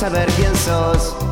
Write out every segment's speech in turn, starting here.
Saber quién sos.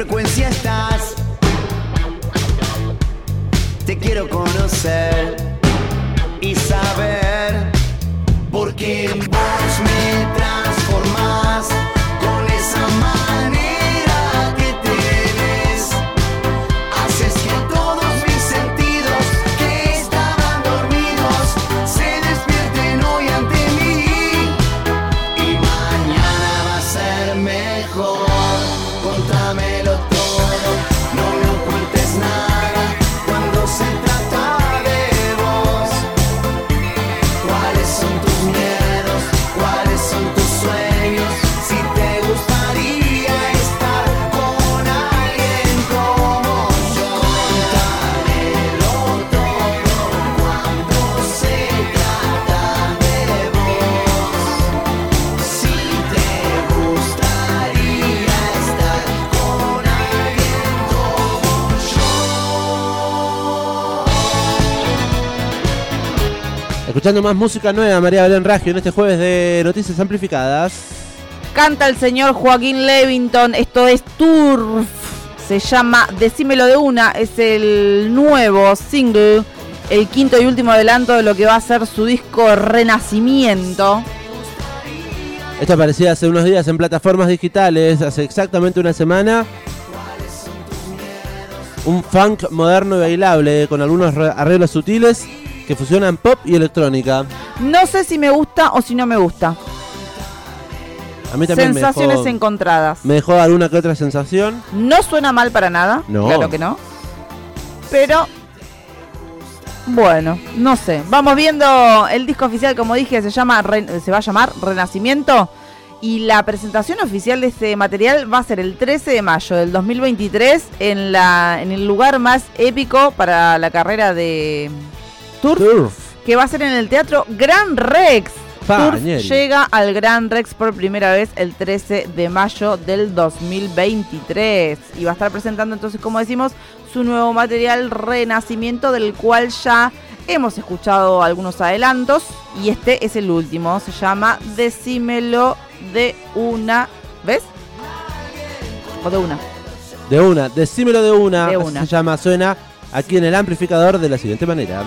Frecuencia estás? Te quiero conocer y saber por qué vos me transformás Escuchando más música nueva, María Belén Raggio, en este jueves de Noticias Amplificadas. Canta el señor Joaquín Levington, esto es Turf, se llama Decímelo de una, es el nuevo single, el quinto y último adelanto de lo que va a ser su disco Renacimiento. Esto aparecía hace unos días en plataformas digitales, hace exactamente una semana. Un funk moderno y bailable, con algunos re- arreglos sutiles que fusionan pop y electrónica. No sé si me gusta o si no me gusta. A mí también me Sensaciones dejó, encontradas. me dejó alguna que otra sensación. No suena mal para nada, No. claro que no. Pero bueno, no sé. Vamos viendo el disco oficial, como dije, se llama se va a llamar Renacimiento y la presentación oficial de este material va a ser el 13 de mayo del 2023 en la en el lugar más épico para la carrera de Turf, Turf. que va a ser en el Teatro Gran Rex. Pa, Turf Ñeri. llega al Gran Rex por primera vez el 13 de mayo del 2023 y va a estar presentando entonces, como decimos, su nuevo material Renacimiento del cual ya hemos escuchado algunos adelantos y este es el último, se llama Decímelo de una, ¿ves? O de una. De una, decímelo de una. De una. Se llama, suena aquí en el amplificador de la siguiente manera.